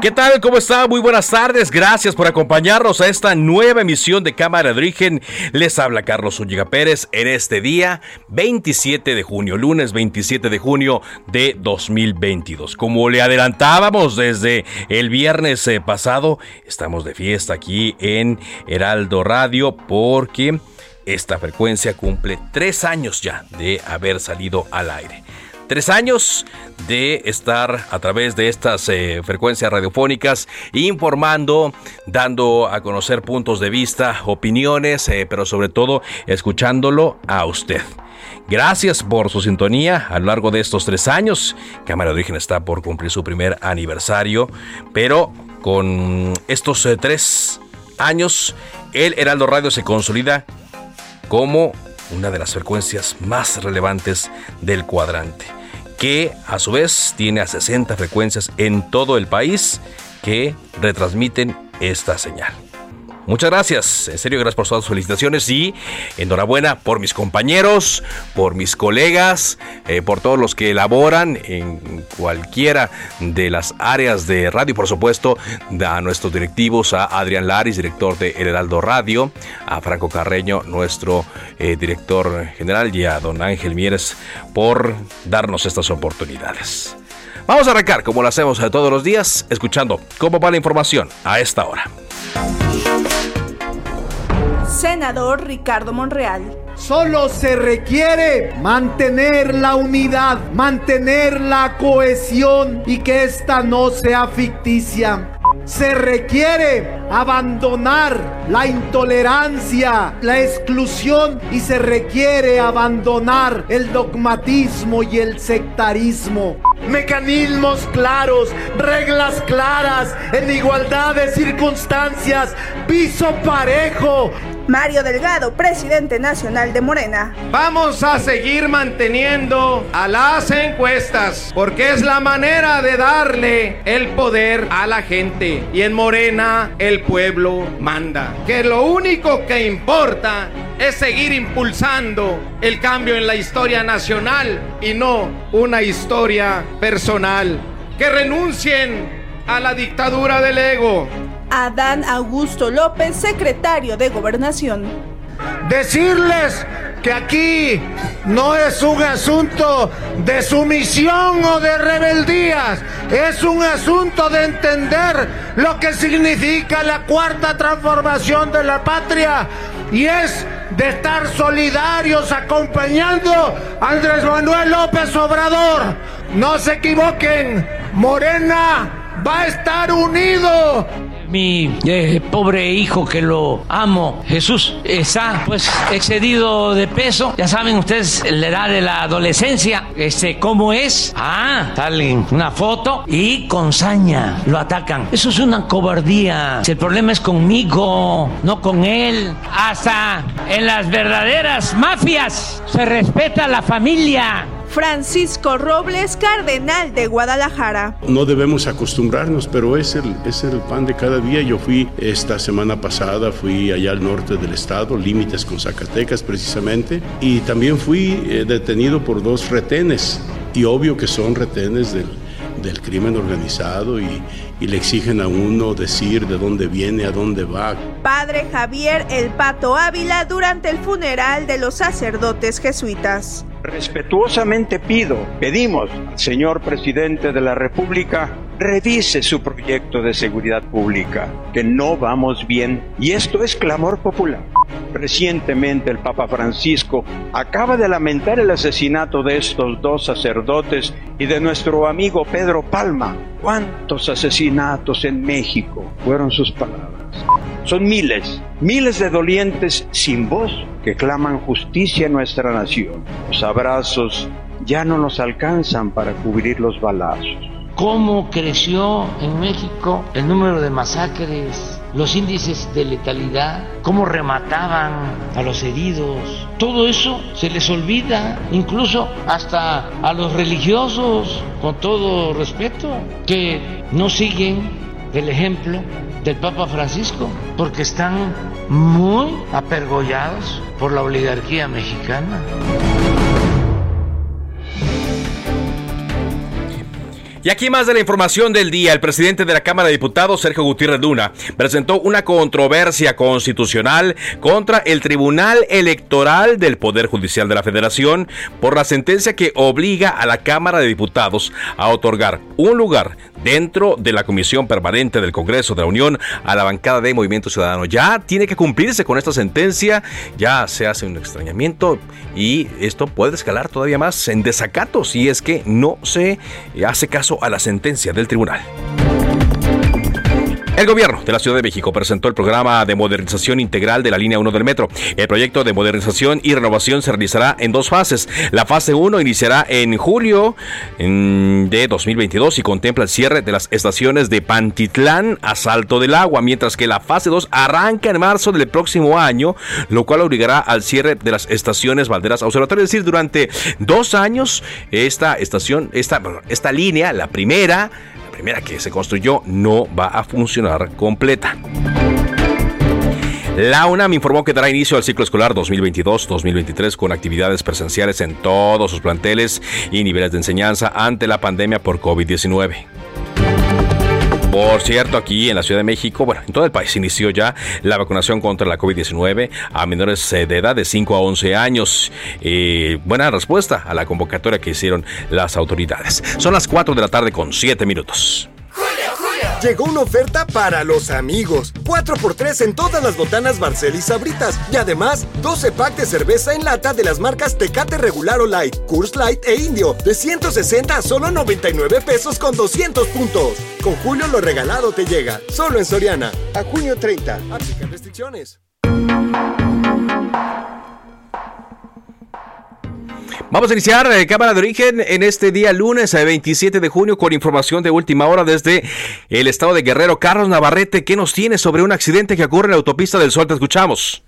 ¿Qué tal? ¿Cómo está? Muy buenas tardes. Gracias por acompañarnos a esta nueva emisión de Cámara de Origen. Les habla Carlos Ulliga Pérez en este día 27 de junio, lunes 27 de junio de 2022. Como le adelantábamos desde el viernes eh, pasado, estamos de fiesta aquí en Heraldo Radio porque esta frecuencia cumple tres años ya de haber salido al aire tres años de estar a través de estas eh, frecuencias radiofónicas informando, dando a conocer puntos de vista, opiniones, eh, pero sobre todo escuchándolo a usted. Gracias por su sintonía a lo largo de estos tres años. Cámara de Origen está por cumplir su primer aniversario, pero con estos eh, tres años, el Heraldo Radio se consolida como una de las frecuencias más relevantes del cuadrante que a su vez tiene a 60 frecuencias en todo el país que retransmiten esta señal. Muchas gracias, en serio, gracias por todas sus felicitaciones y enhorabuena por mis compañeros, por mis colegas, eh, por todos los que elaboran en cualquiera de las áreas de radio, por supuesto, a nuestros directivos, a Adrián Laris, director de El Heraldo Radio, a Franco Carreño, nuestro eh, director general, y a don Ángel Mieres por darnos estas oportunidades. Vamos a arrancar, como lo hacemos todos los días, escuchando cómo va la información a esta hora senador Ricardo Monreal. Solo se requiere mantener la unidad, mantener la cohesión y que esta no sea ficticia. Se requiere abandonar la intolerancia, la exclusión y se requiere abandonar el dogmatismo y el sectarismo. Mecanismos claros, reglas claras, en igualdad de circunstancias, piso parejo, Mario Delgado, presidente nacional de Morena. Vamos a seguir manteniendo a las encuestas porque es la manera de darle el poder a la gente. Y en Morena el pueblo manda. Que lo único que importa es seguir impulsando el cambio en la historia nacional y no una historia personal. Que renuncien a la dictadura del ego Adán Augusto López, secretario de Gobernación. Decirles que aquí no es un asunto de sumisión o de rebeldías, es un asunto de entender lo que significa la cuarta transformación de la patria y es de estar solidarios acompañando a Andrés Manuel López Obrador. No se equivoquen, Morena va a estar unido mi eh, pobre hijo que lo amo, Jesús, está pues excedido de peso. Ya saben ustedes la edad de la adolescencia, este, ¿cómo es? Ah, sale una foto y con saña lo atacan. Eso es una cobardía. El problema es conmigo, no con él. Hasta en las verdaderas mafias se respeta la familia. Francisco Robles, cardenal de Guadalajara. No debemos acostumbrarnos, pero es el, es el pan de cada día. Yo fui esta semana pasada, fui allá al norte del estado, límites con Zacatecas precisamente, y también fui eh, detenido por dos retenes, y obvio que son retenes del, del crimen organizado y, y, le exigen a uno decir de dónde viene, a dónde va. Padre Javier El Pato Ávila durante el funeral de los sacerdotes jesuitas. Respetuosamente pido, pedimos al señor presidente de la República revise su proyecto de seguridad pública, que no vamos bien y esto es clamor popular. Recientemente el Papa Francisco acaba de lamentar el asesinato de estos dos sacerdotes y de nuestro amigo Pedro Palma. ¿Cuántos asesinatos en México? Fueron sus palabras. Son miles, miles de dolientes sin voz que claman justicia en nuestra nación. Los abrazos ya no nos alcanzan para cubrir los balazos. ¿Cómo creció en México el número de masacres, los índices de letalidad, cómo remataban a los heridos? Todo eso se les olvida, incluso hasta a los religiosos, con todo respeto, que no siguen el ejemplo del Papa Francisco, porque están muy apergollados por la oligarquía mexicana. Y aquí más de la información del día. El presidente de la Cámara de Diputados, Sergio Gutiérrez Luna, presentó una controversia constitucional contra el Tribunal Electoral del Poder Judicial de la Federación por la sentencia que obliga a la Cámara de Diputados a otorgar un lugar dentro de la Comisión Permanente del Congreso de la Unión a la bancada de Movimiento Ciudadano. Ya tiene que cumplirse con esta sentencia, ya se hace un extrañamiento y esto puede escalar todavía más en desacato si es que no se hace caso a la sentencia del tribunal. El gobierno de la Ciudad de México presentó el programa de modernización integral de la línea 1 del metro. El proyecto de modernización y renovación se realizará en dos fases. La fase 1 iniciará en julio de 2022 y contempla el cierre de las estaciones de Pantitlán a Salto del Agua, mientras que la fase 2 arranca en marzo del próximo año, lo cual obligará al cierre de las estaciones Valderas Observatorio. Es decir, durante dos años esta estación, esta, esta línea, la primera, primera que se construyó no va a funcionar completa. La UNAM informó que dará inicio al ciclo escolar 2022-2023 con actividades presenciales en todos sus planteles y niveles de enseñanza ante la pandemia por COVID-19. Por cierto, aquí en la Ciudad de México, bueno, en todo el país inició ya la vacunación contra la COVID-19 a menores de edad de 5 a 11 años. Eh, buena respuesta a la convocatoria que hicieron las autoridades. Son las 4 de la tarde con 7 minutos. Llegó una oferta para los amigos. 4x3 en todas las botanas Barcel y Sabritas. Y además, 12 packs de cerveza en lata de las marcas Tecate Regular o Light, Curse Light e Indio. De 160 a solo 99 pesos con 200 puntos. Con Julio lo regalado te llega. Solo en Soriana. A junio 30. Aplican restricciones. Vamos a iniciar eh, Cámara de Origen en este día lunes 27 eh, de junio con información de última hora desde el estado de Guerrero. Carlos Navarrete, ¿qué nos tiene sobre un accidente que ocurre en la autopista del Sol? Te escuchamos.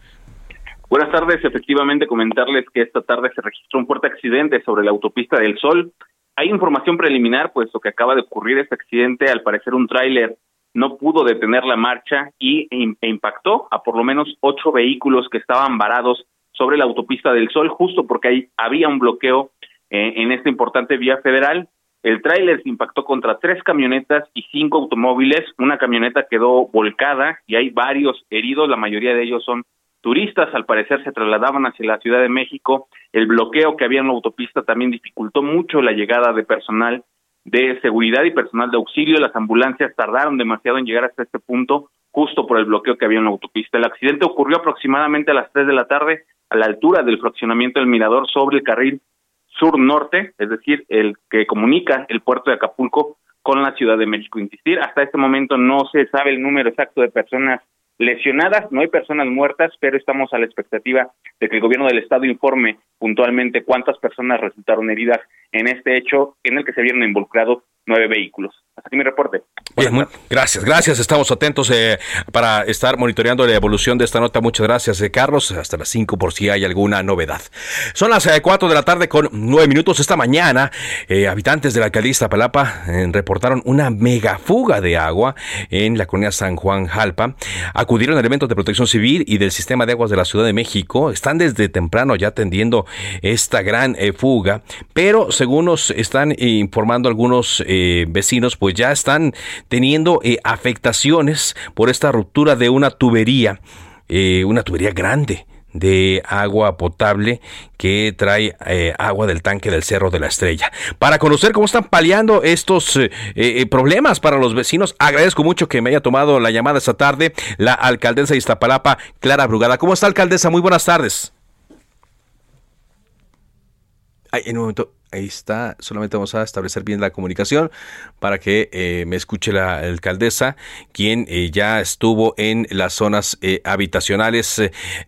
Buenas tardes, efectivamente comentarles que esta tarde se registró un fuerte accidente sobre la autopista del Sol. Hay información preliminar, puesto que acaba de ocurrir este accidente, al parecer un tráiler no pudo detener la marcha y e impactó a por lo menos ocho vehículos que estaban varados sobre la autopista del Sol, justo porque ahí había un bloqueo eh, en esta importante vía federal. El tráiler se impactó contra tres camionetas y cinco automóviles. Una camioneta quedó volcada y hay varios heridos. La mayoría de ellos son turistas. Al parecer se trasladaban hacia la Ciudad de México. El bloqueo que había en la autopista también dificultó mucho la llegada de personal de seguridad y personal de auxilio. Las ambulancias tardaron demasiado en llegar hasta este punto, justo por el bloqueo que había en la autopista. El accidente ocurrió aproximadamente a las tres de la tarde a la altura del fraccionamiento del Mirador sobre el carril sur-norte, es decir, el que comunica el puerto de Acapulco con la Ciudad de México. Insistir, hasta este momento no se sabe el número exacto de personas lesionadas, no hay personas muertas, pero estamos a la expectativa de que el gobierno del estado informe puntualmente cuántas personas resultaron heridas en este hecho en el que se vieron involucrados nueve vehículos. Hasta aquí mi reporte. Bien, gracias, gracias. Estamos atentos eh, para estar monitoreando la evolución de esta nota. Muchas gracias, eh, Carlos. Hasta las 5 por si hay alguna novedad. Son las eh, cuatro de la tarde con nueve minutos. Esta mañana, habitantes de la alcaldía Palapa reportaron una mega fuga de agua en la colonia San Juan Jalpa. Acudieron elementos de protección civil y del sistema de aguas de la Ciudad de México. Están desde temprano ya atendiendo esta gran fuga, pero según nos están informando algunos vecinos, pues ya están teniendo eh, afectaciones por esta ruptura de una tubería, eh, una tubería grande de agua potable que trae eh, agua del tanque del Cerro de la Estrella. Para conocer cómo están paliando estos problemas para los vecinos, agradezco mucho que me haya tomado la llamada esta tarde la alcaldesa de Iztapalapa, Clara Brugada. ¿Cómo está, alcaldesa? Muy buenas tardes. Ay, en un momento, ahí está. Solamente vamos a establecer bien la comunicación para que eh, me escuche la alcaldesa, quien eh, ya estuvo en las zonas eh, habitacionales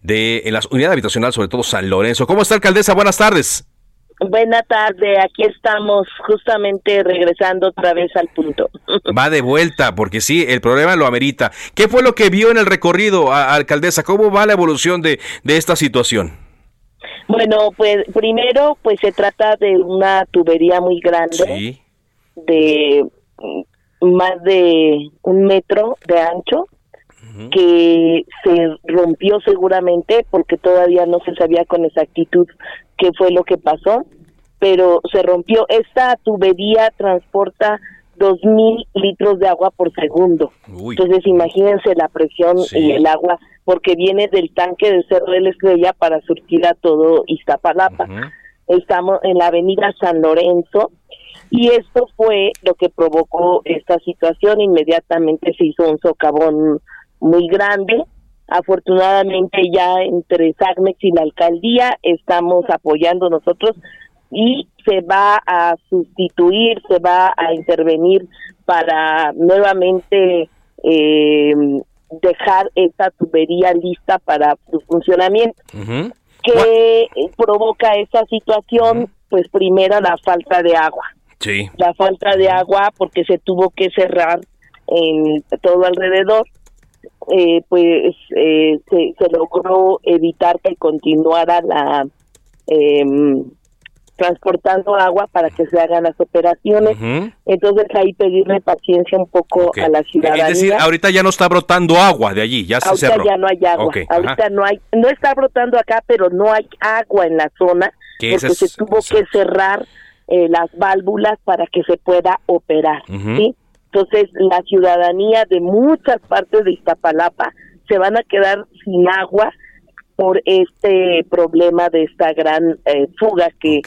de, en las unidades habitacionales, sobre todo San Lorenzo. ¿Cómo está, alcaldesa? Buenas tardes. Buena tarde, aquí estamos justamente regresando otra vez al punto. Va de vuelta, porque sí, el problema lo amerita. ¿Qué fue lo que vio en el recorrido, alcaldesa? ¿Cómo va la evolución de, de esta situación? Bueno, pues primero, pues se trata de una tubería muy grande, de más de un metro de ancho, que se rompió seguramente porque todavía no se sabía con exactitud qué fue lo que pasó, pero se rompió. Esta tubería transporta dos mil litros de agua por segundo. Entonces imagínense la presión y el agua porque viene del tanque del Cerro de la Estrella para surtir a todo Iztapalapa. Estamos en la avenida San Lorenzo y esto fue lo que provocó esta situación. Inmediatamente se hizo un socavón muy grande. Afortunadamente ya entre SACMEX y la alcaldía estamos apoyando nosotros y se va a sustituir, se va a intervenir para nuevamente eh, dejar esta tubería lista para su funcionamiento. ¿Qué provoca esa situación? Pues primero la falta de agua. Sí. La falta de agua porque se tuvo que cerrar en todo alrededor. Eh, pues eh, se, se, logró evitar que continuara la eh, transportando agua para que se hagan las operaciones. Entonces ahí pedirle paciencia un poco a la ciudadanía. Es decir, ahorita ya no está brotando agua de allí, ya se ahorita ya no hay agua. ahorita no hay, no está brotando acá, pero no hay agua en la zona porque se tuvo que cerrar eh, las válvulas para que se pueda operar. ¿sí? Entonces la ciudadanía de muchas partes de Iztapalapa se van a quedar sin agua por este problema de esta gran eh, fuga que,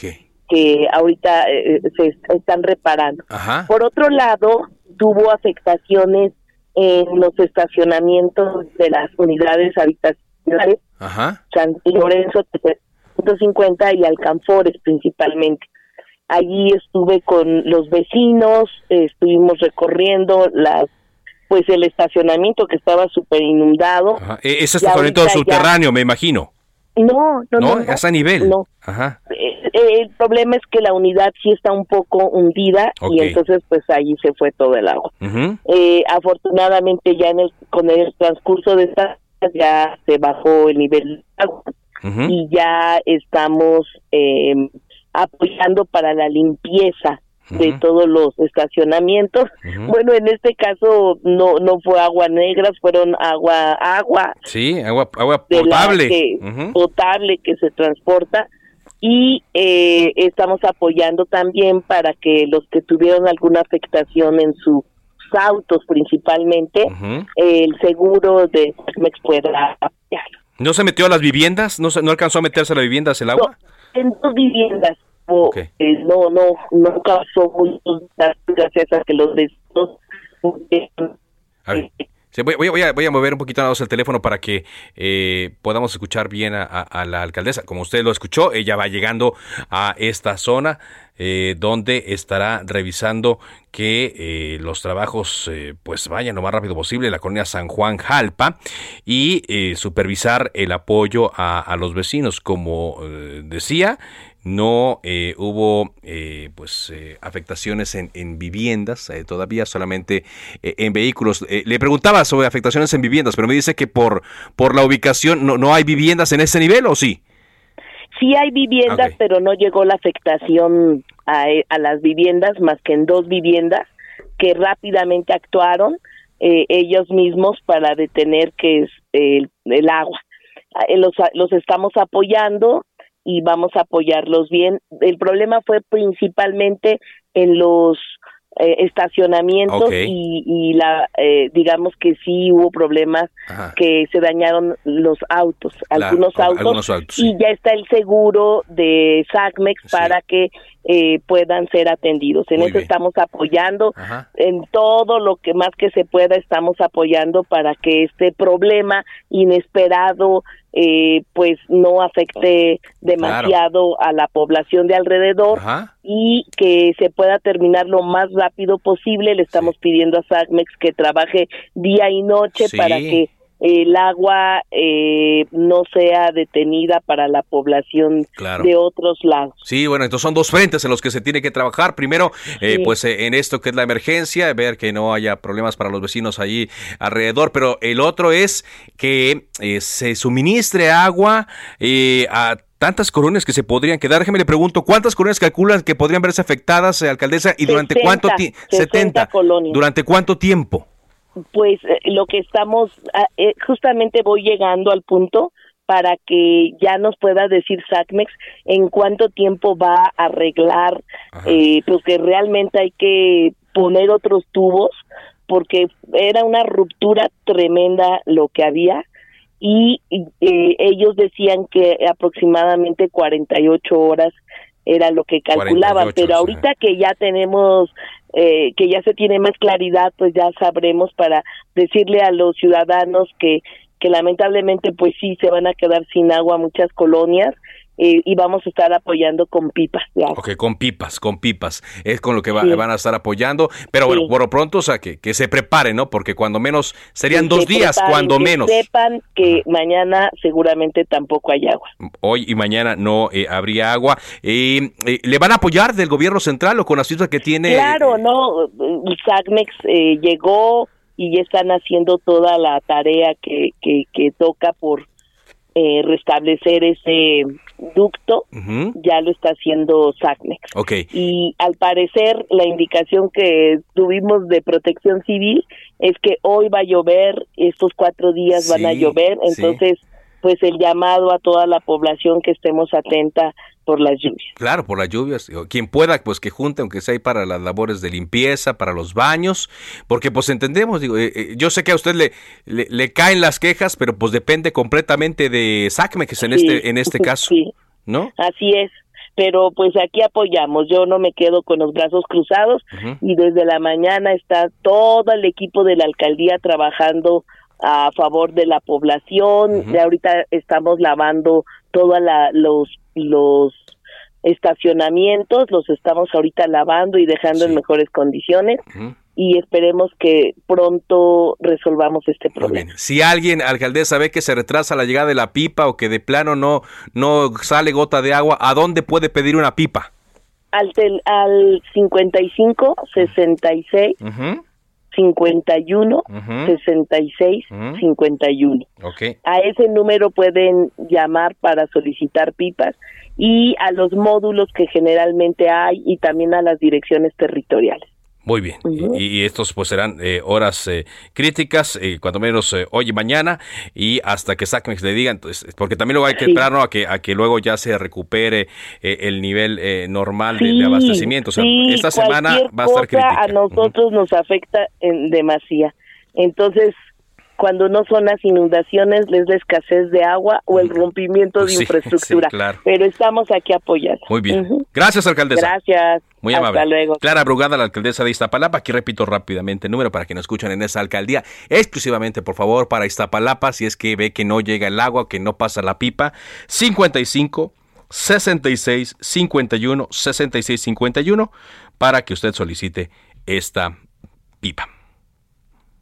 que ahorita eh, se están reparando. Por otro lado, tuvo afectaciones en los estacionamientos de las unidades habitacionales, San Lorenzo 150 y Alcanfores principalmente. Allí estuve con los vecinos, estuvimos recorriendo las pues el estacionamiento que estaba súper inundado. E-, ese estacionamiento subterráneo, me imagino. No, no, no. ¿Es a nivel? No. Ajá. Eh, eh, el problema es que la unidad sí está un poco hundida y entonces pues allí se fue todo el agua. eh, afortunadamente ya en el, con el transcurso de esta ya se bajó el nivel de agua y ya estamos eh, apoyando para la limpieza de todos los estacionamientos. Bueno, en este caso no no fue agua negra, fueron agua agua. Sí, agua agua potable. Que, Potable que se transporta y eh, estamos apoyando también para que los que tuvieron alguna afectación en sus autos principalmente, el seguro de Mex pueda apoyar. ¿No se metió a las viviendas? ¿No, no alcanzó a meterse a las viviendas el agua? en dos viviendas eh, no, no, no causó muchos gracias a que los vecinos voy, a, voy, a, mover un poquito el teléfono para que eh, podamos escuchar bien a, la alcaldesa. Como usted lo escuchó, ella va llegando a esta zona eh, donde estará revisando que eh, los trabajos pues vayan lo más rápido posible la colonia San Juan Jalpa y supervisar el apoyo a los vecinos. Como decía, no eh, hubo eh, pues eh, afectaciones en, en viviendas todavía solamente en vehículos. Le preguntaba sobre afectaciones en viviendas pero me dice que por por la ubicación no, no hay viviendas en ese nivel o sí sí hay viviendas pero no llegó la afectación a, a, las viviendas más que en dos viviendas que rápidamente actuaron ellos mismos para detener que es el, el agua. Los, los estamos apoyando y vamos a apoyarlos bien. El problema fue principalmente en los eh, estacionamientos y, la eh, digamos que sí hubo problemas que se dañaron los autos, algunos, autos, y ya está el seguro de SACMEX para que eh, puedan ser atendidos. En eso estamos apoyando, en todo lo que más que se pueda estamos apoyando para que este problema inesperado eh, pues no afecte demasiado a la población de alrededor y que se pueda terminar lo más rápido posible. Le estamos pidiendo a SACMEX que trabaje día y noche para que el agua eh, no sea detenida para la población de otros lados. Sí, bueno, entonces son dos frentes en los que se tiene que trabajar. Primero, eh, pues eh, en esto que es la emergencia, ver que no haya problemas para los vecinos allí alrededor, pero el otro es que se suministre agua a tantas colonias que se podrían quedar. Déjeme le pregunto, ¿cuántas colonias calculan que podrían verse afectadas, alcaldesa, y durante cuánto tiempo? 70 colonias. ¿Durante cuánto tiempo? Pues eh, lo que estamos, ah, eh, justamente voy llegando al punto para que ya nos pueda decir SACMEX en cuánto tiempo va a arreglar, eh, pues que realmente hay que poner otros tubos, porque era una ruptura tremenda lo que había. Y eh, ellos decían que aproximadamente 48 horas era lo que calculaban, pero ahorita que ya tenemos eh, que ya se tiene más claridad, pues ya sabremos para decirle a los ciudadanos que que lamentablemente pues sí se van a quedar sin agua muchas colonias eh, y vamos a estar apoyando con pipas. Ok, con pipas, con pipas. Es con lo que van a estar apoyando. Pero bueno, por lo pronto, o sea, que, que se preparen, ¿no? Porque cuando menos, serían dos días, cuando menos. sepan que mañana seguramente tampoco hay agua. Hoy y mañana no eh, habría agua. Eh, ¿Le van a apoyar del gobierno central o con la situación que tiene? Claro, no. SACMEX llegó y ya están haciendo toda la tarea que, que toca por eh, restablecer ese ducto, ya lo está haciendo SACMEX. Y al parecer la indicación que tuvimos de protección civil es que hoy va a llover, estos cuatro días van a llover, entonces pues el llamado a toda la población que estemos atenta por las lluvias. Claro, por las lluvias. Quien pueda, pues que junte, aunque sea ahí para las labores de limpieza, para los baños, porque pues entendemos, digo, eh, eh, yo sé que a usted le, le, caen las quejas, pero pues depende completamente de SACMEX en este, en este caso, ¿no? Así es pero pues aquí apoyamos. Yo no me quedo con los brazos cruzados y desde la mañana está todo el equipo de la alcaldía trabajando a favor de la población. de ahorita estamos lavando todos los los estacionamientos, los estamos ahorita lavando y dejando en mejores condiciones. Y esperemos que pronto resolvamos este problema. Si alguien, alcaldesa, ve que se retrasa la llegada de la pipa o que de plano no, no sale gota de agua, ¿a dónde puede pedir una pipa? Al, al 55 66 51 66 51. Okay. A ese número pueden llamar para solicitar pipas y a los módulos que generalmente hay y también a las direcciones territoriales. Muy bien. y, estos pues serán eh, horas eh, críticas, eh, cuando menos hoy y mañana, y hasta que SACMEX le digan, entonces, porque también luego hay que esperar a, que, a que luego ya se recupere el nivel normal de, abastecimiento. O sea, esta semana va a estar crítica. A nosotros nos afecta en demasía. Entonces, cuando no son las inundaciones, es la escasez de agua o el rompimiento de infraestructura. Pero estamos aquí apoyando. Muy bien. Gracias, alcaldesa. Gracias. Muy amable. Hasta luego. Clara Brugada, la alcaldesa de Iztapalapa. Aquí repito rápidamente el número para que nos escuchen en esa alcaldía. Exclusivamente, por favor, para Iztapalapa, si es que ve que no llega el agua, que no pasa la pipa. 55 66 51 66 51 para que usted solicite esta pipa.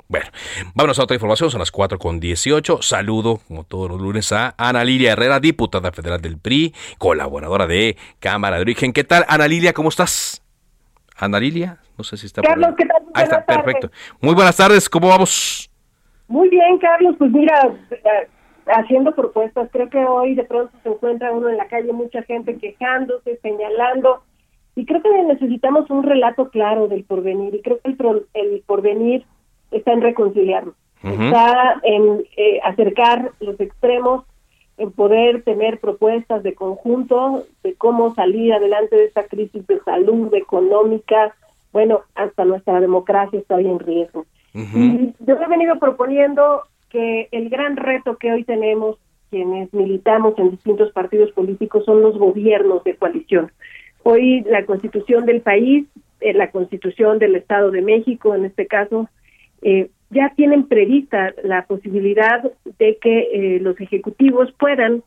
Bueno, vámonos a otra información, son las 4 con 18. Saludo, como todos los lunes, a Ana Lilia Herrera, diputada federal del PRI, colaboradora de Cámara de Origen. ¿Qué tal, Ana Lilia? ¿Cómo estás? Ana Lilia, no sé si está Carlos, ¿qué tal? Ahí está, perfecto. Muy buenas tardes, ¿cómo vamos? Muy bien, Carlos, pues mira, eh, haciendo propuestas, creo que hoy de pronto se encuentra uno en la calle, mucha gente quejándose, señalando, y creo que necesitamos un relato claro del porvenir, y creo que el, el porvenir está en reconciliarnos, está en eh, acercar los extremos, en poder tener propuestas de conjunto de cómo salir adelante de esta crisis de salud económica, bueno, hasta nuestra democracia está en riesgo. Y yo he venido proponiendo que el gran reto que hoy tenemos quienes militamos en distintos partidos políticos son los gobiernos de coalición. Hoy la constitución del país, eh, la constitución del Estado de México en este caso, eh, ya tienen prevista la posibilidad de que eh, los ejecutivos puedan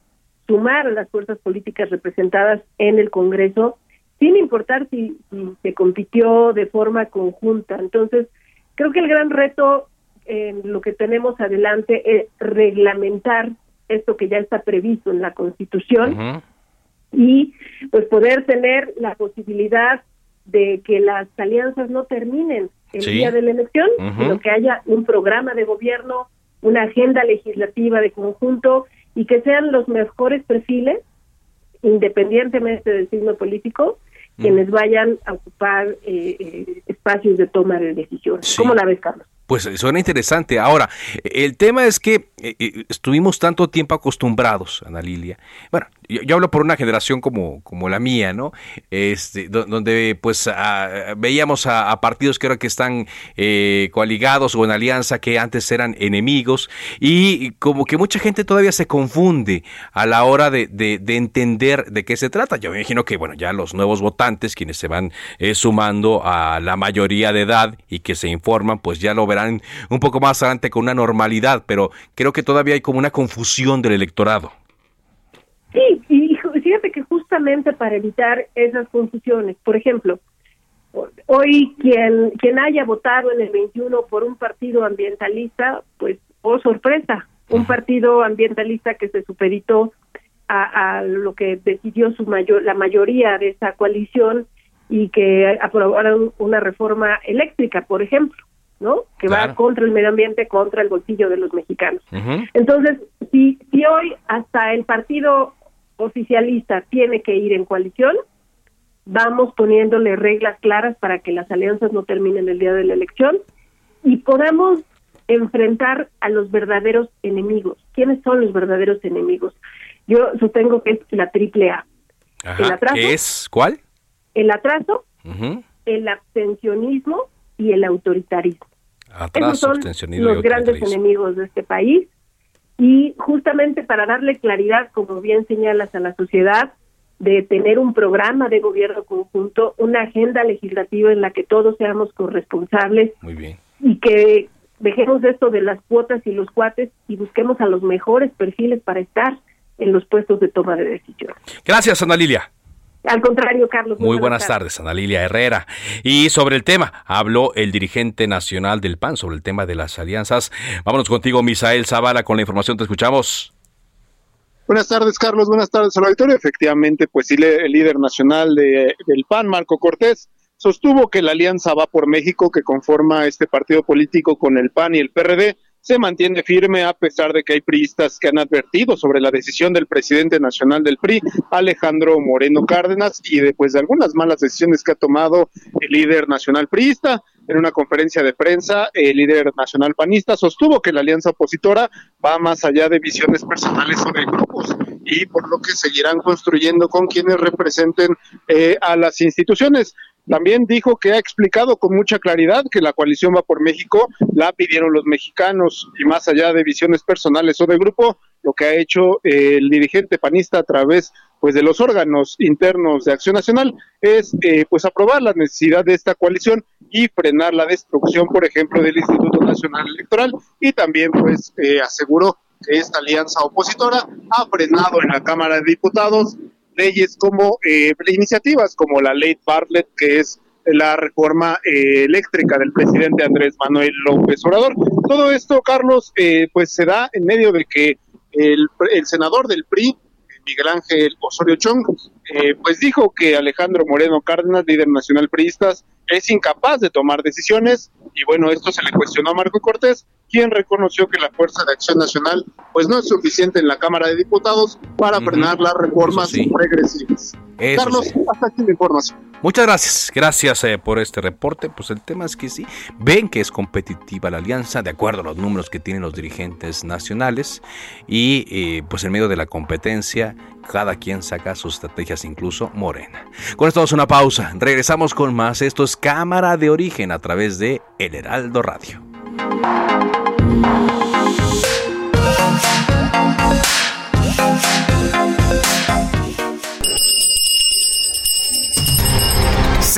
sumar a las fuerzas políticas representadas en el Congreso, sin importar si, se compitió de forma conjunta. Entonces, creo que el gran reto en lo que tenemos adelante es reglamentar esto que ya está previsto en la Constitución y pues poder tener la posibilidad de que las alianzas no terminen el día de la elección, sino que haya un programa de gobierno, una agenda legislativa de conjunto y que sean los mejores perfiles, independientemente del signo político, quienes vayan a ocupar eh, eh, espacios de toma de decisiones. ¿Cómo la ves, Carlos? Pues suena interesante. Ahora, el tema es que eh, eh, estuvimos tanto tiempo acostumbrados, Ana Lilia. Bueno, yo, hablo por una generación como, como la mía, ¿no? Este, donde pues veíamos a, partidos que ahora que están eh, coaligados o en alianza que antes eran enemigos y como que mucha gente todavía se confunde a la hora de, de, entender de qué se trata. Yo me imagino que, bueno, ya los nuevos votantes, quienes se van sumando a la mayoría de edad y que se informan, pues ya lo verán un poco más adelante con una normalidad, pero creo que todavía hay como una confusión del electorado. Sí, y fíjate que justamente para evitar esas confusiones, por ejemplo, hoy quien, quien haya votado en el 21 por un partido ambientalista, pues, oh sorpresa, un partido ambientalista que se supeditó a, a, lo que decidió su mayor, la mayoría de esa coalición y que aprobaron una reforma eléctrica, por ejemplo. ¿no? Que va contra el medio ambiente, contra el bolsillo de los mexicanos. Entonces, si, si hoy hasta el partido oficialista tiene que ir en coalición, vamos poniéndole reglas claras para que las alianzas no terminen el día de la elección y podamos enfrentar a los verdaderos enemigos. ¿Quiénes son los verdaderos enemigos? Yo sostengo que es la triple A. el atraso, ¿Es cuál? El atraso, el abstencionismo y el autoritarismo. Esos son los grandes enemigos de este país y justamente para darle claridad, como bien señalas a la sociedad, de tener un programa de gobierno conjunto, una agenda legislativa en la que todos seamos corresponsables Muy bien. y que dejemos esto de las cuotas y los cuates y busquemos a los mejores perfiles para estar en los puestos de toma de decisión. Gracias, Ana Lilia. Al contrario, Carlos. Muy, buenas, tardes. Ana Lilia Herrera. Y sobre el tema, habló el dirigente nacional del PAN sobre el tema de las alianzas. Vámonos contigo, Misael Zavala, con la información. Te escuchamos. Buenas tardes, Carlos. Buenas tardes al auditorio. Efectivamente, pues el líder nacional de, del PAN, Marco Cortés, sostuvo que la alianza va por México, que conforma este partido político con el PAN y el PRD, se mantiene firme a pesar de que hay priistas que han advertido sobre la decisión del presidente nacional del PRI, Alejandro Moreno Cárdenas, y después de algunas malas decisiones que ha tomado el líder nacional priista. En una conferencia de prensa, el líder nacional panista sostuvo que la alianza opositora va más allá de visiones personales o de grupos y por lo que seguirán construyendo con quienes representen eh, a las instituciones. También dijo que ha explicado con mucha claridad que la coalición va por México, la pidieron los mexicanos y más allá de visiones personales o de grupo, lo que ha hecho el dirigente panista a través pues de los órganos internos de Acción Nacional es eh, pues aprobar la necesidad de esta coalición y frenar la destrucción, por ejemplo, del Instituto Nacional Electoral y también pues eh, aseguró que esta alianza opositora ha frenado en la Cámara de Diputados leyes como eh, iniciativas como la ley Bartlett, que es la reforma eh, eléctrica del presidente Andrés Manuel López Obrador. Todo esto, Carlos, eh, pues se da en medio de que el, el senador del PRI, Miguel Ángel Osorio Chong, eh, pues dijo que Alejandro Moreno Cárdenas, líder nacional priistas, es incapaz de tomar decisiones y bueno, esto se le cuestionó a Marco Cortés, quien reconoció que la Fuerza de Acción Nacional pues no es suficiente en la Cámara de Diputados para frenar las reformas regresivas. Carlos, hasta aquí la información. Muchas gracias, gracias eh, por este reporte. Pues el tema es que sí, ven que es competitiva la alianza de acuerdo a los números que tienen los dirigentes nacionales y eh, pues en medio de la competencia cada quien saca sus estrategias, incluso Morena. Con esto vamos a una pausa, regresamos con más. Esto es Cámara de Origen a través de El Heraldo Radio.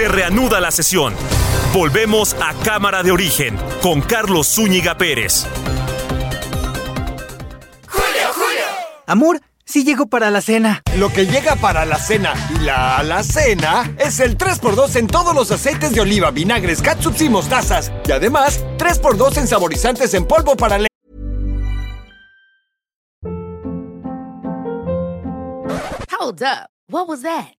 Se reanuda la sesión. Volvemos a Cámara de Origen con Carlos Zúñiga Pérez. Julio, Julio. Amor, sí llego para la cena. Lo que llega para la cena y la alacena es el 3x2 en todos los aceites de oliva, vinagres, catsups y mostazas. Y además, 3x2 en saborizantes en polvo para le Hold up. What was that?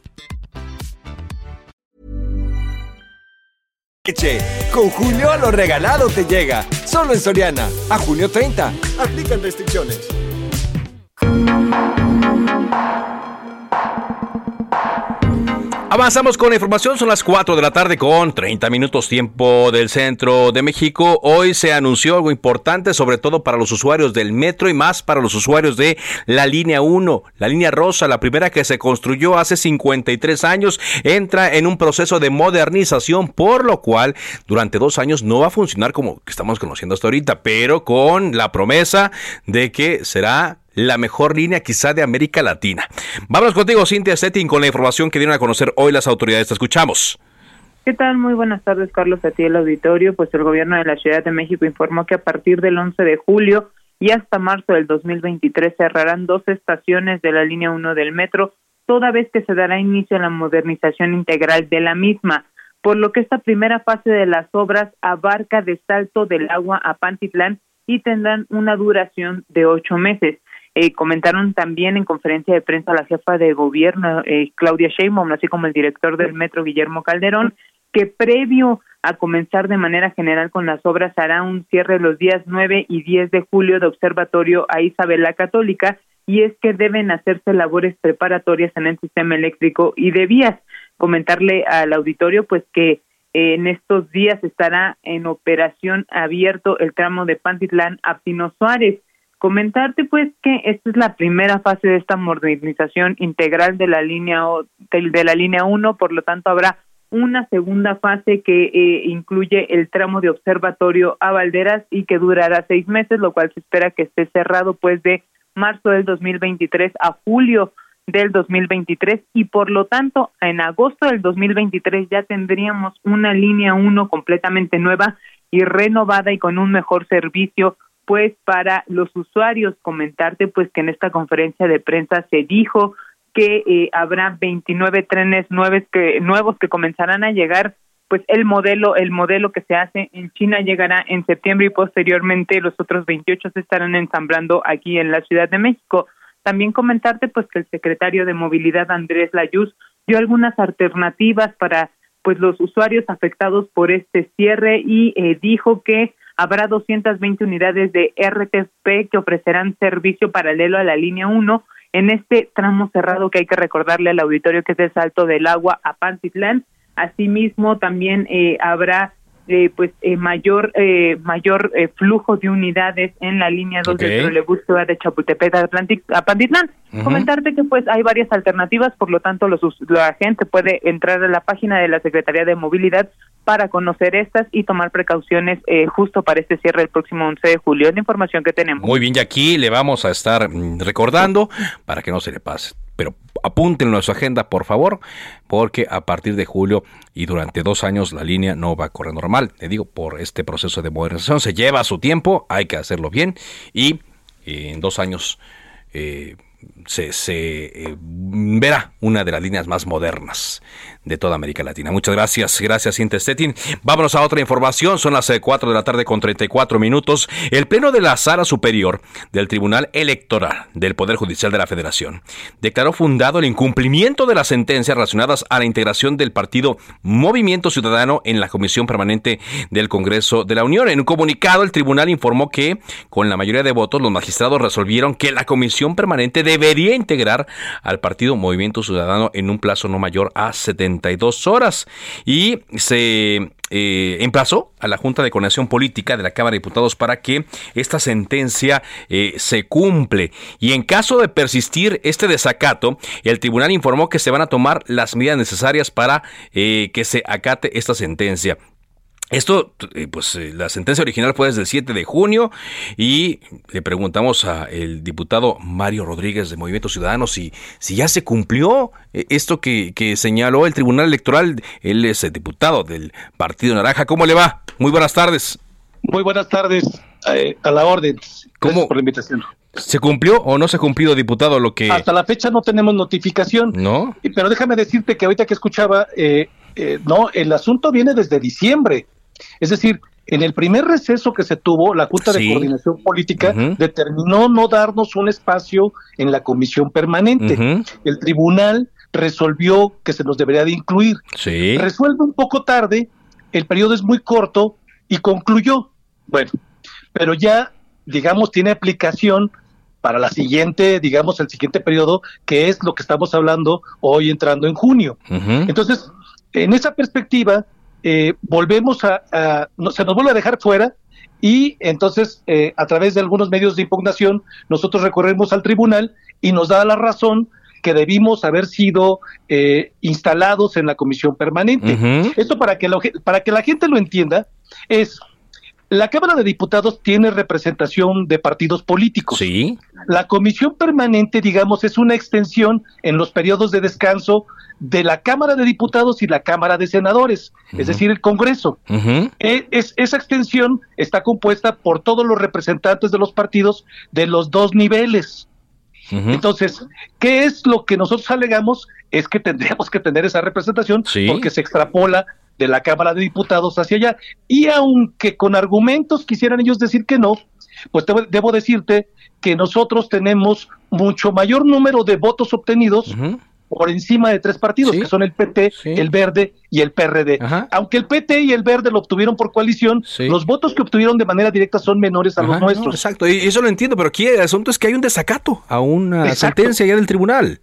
Con Julio lo regalado te llega. Solo en Soriana. A junio 30. Aplican restricciones. Avanzamos con la información, son las 4 de la tarde con 30 minutos tiempo del centro de México. Hoy se anunció algo importante, sobre todo para los usuarios del metro y más para los usuarios de la línea 1. La línea rosa, la primera que se construyó hace 53 años, entra en un proceso de modernización, por lo cual durante dos años no va a funcionar como estamos conociendo hasta ahorita, pero con la promesa de que será la mejor línea quizá de América Latina. Vámonos contigo, Cintia Setting, con la información que dieron a conocer hoy las autoridades. Te escuchamos. ¿Qué tal? Muy buenas tardes, Carlos, a ti el auditorio. Pues el gobierno de la Ciudad de México informó que a partir del 11 de julio y hasta marzo del 2023 cerrarán dos estaciones de la línea 1 del metro, toda vez que se dará inicio a la modernización integral de la misma, por lo que esta primera fase de las obras abarca de Salto del Agua a Pantitlán y tendrán una duración de ocho meses. Eh, comentaron también en conferencia de prensa la jefa de gobierno, eh, Claudia Sheinbaum, así como el director del metro, Guillermo Calderón, que previo a comenzar de manera general con las obras hará un cierre los días 9 y 10 de julio de observatorio a Isabel la Católica y es que deben hacerse labores preparatorias en el sistema eléctrico y de vías. Comentarle al auditorio pues que eh, en estos días estará en operación abierto el tramo de Pantitlán a Pino Suárez Comentarte pues que esta es la primera fase de esta modernización integral de la línea de, la línea 1, por lo tanto habrá una segunda fase que eh, incluye el tramo de observatorio a Valderas y que durará seis meses, lo cual se espera que esté cerrado pues de marzo del 2023 a julio del 2023 y por lo tanto en agosto del 2023 ya tendríamos una línea 1 completamente nueva y renovada y con un mejor servicio pues para los usuarios comentarte pues que en esta conferencia de prensa se dijo que eh, habrá 29 trenes nuevos que nuevos que comenzarán a llegar pues el modelo el modelo que se hace en China llegará en septiembre y posteriormente los otros 28 se estarán ensamblando aquí en la Ciudad de México. También comentarte pues que el secretario de Movilidad Andrés Layuz dio algunas alternativas para pues los usuarios afectados por este cierre y eh, dijo que habrá 220 unidades de RTP que ofrecerán servicio paralelo a la línea 1 en este tramo cerrado que hay que recordarle al auditorio que es el salto del agua a Pantitlán. Asimismo, también eh, habrá eh, pues eh, mayor eh, mayor eh, flujo de unidades en la línea 2 del trolebús que va de Chapultepec a, a Pantitlán. Comentarte que pues hay varias alternativas, por lo tanto los, la gente puede entrar a la página de la Secretaría de Movilidad para conocer estas y tomar precauciones eh, justo para este cierre el próximo 11 de julio. Es la información que tenemos. Muy bien, y aquí le vamos a estar mm, recordando para que no se le pase. Apúntenlo a su agenda, por favor, porque a partir de julio y durante dos años la línea no va a correr normal. Le digo, por este proceso de modernización se lleva su tiempo, hay que hacerlo bien y eh, en dos años... Eh, se, se verá una de las líneas más modernas de toda América Latina. Muchas gracias, gracias Intestetin. Vámonos a otra información, son las 4 de la tarde con 34 minutos. El Pleno de la Sala Superior del Tribunal Electoral del Poder Judicial de la Federación declaró fundado el incumplimiento de las sentencias relacionadas a la integración del partido Movimiento Ciudadano en la Comisión Permanente del Congreso de la Unión. En un comunicado, el tribunal informó que, con la mayoría de votos, los magistrados resolvieron que la Comisión Permanente debería integrar al partido Movimiento Ciudadano en un plazo no mayor a 72 horas y se eh, emplazó a la Junta de Coordinación Política de la Cámara de Diputados para que esta sentencia eh, se cumple. Y en caso de persistir este desacato, el tribunal informó que se van a tomar las medidas necesarias para eh, que se acate esta sentencia. Esto, eh, pues eh, la sentencia original fue desde el 7 de junio y le preguntamos al diputado Mario Rodríguez de Movimiento Ciudadano si, si ya se cumplió eh, esto que, que señaló el Tribunal Electoral. Él es el diputado del Partido Naranja. ¿Cómo le va? Muy buenas tardes. Muy buenas tardes, a la orden. ¿Cómo? por la invitación. ¿Se cumplió o no se ha cumplido, diputado, lo que... Hasta la fecha no tenemos notificación. ¿No? Pero déjame decirte que ahorita que escuchaba, no, el asunto viene desde diciembre. Es decir, en el primer receso que se tuvo, la Junta de Coordinación Política determinó no darnos un espacio en la comisión permanente. El tribunal resolvió que se nos debería de incluir. Resuelve un poco tarde, el periodo es muy corto y concluyó. Bueno, pero ya, digamos, tiene aplicación para la siguiente, digamos, el siguiente periodo, que es lo que estamos hablando hoy entrando en junio. Entonces, en esa perspectiva, eh, volvemos a, se nos vuelve a dejar fuera y entonces eh, a través de algunos medios de impugnación nosotros recorremos al tribunal y nos da la razón que debimos haber sido eh, instalados en la comisión permanente. Esto para que, para que la gente lo entienda es la Cámara de Diputados tiene representación de partidos políticos. Sí. La comisión permanente, digamos, es una extensión en los periodos de descanso de la Cámara de Diputados y la Cámara de Senadores, es decir, el Congreso. E, es, esa extensión está compuesta por todos los representantes de los partidos de los dos niveles. Entonces, ¿qué es lo que nosotros alegamos? Es que tendríamos que tener esa representación porque se extrapola de la Cámara de Diputados hacia allá. Y aunque con argumentos quisieran ellos decir que no, pues debo, decirte que nosotros tenemos mucho mayor número de votos obtenidos por encima de tres partidos, que son el PT, el Verde y el PRD. Aunque el PT y el Verde lo obtuvieron por coalición, los votos que obtuvieron de manera directa son menores a los nuestros. exacto, y eso lo entiendo, pero aquí el asunto es que hay un desacato a una sentencia ya del tribunal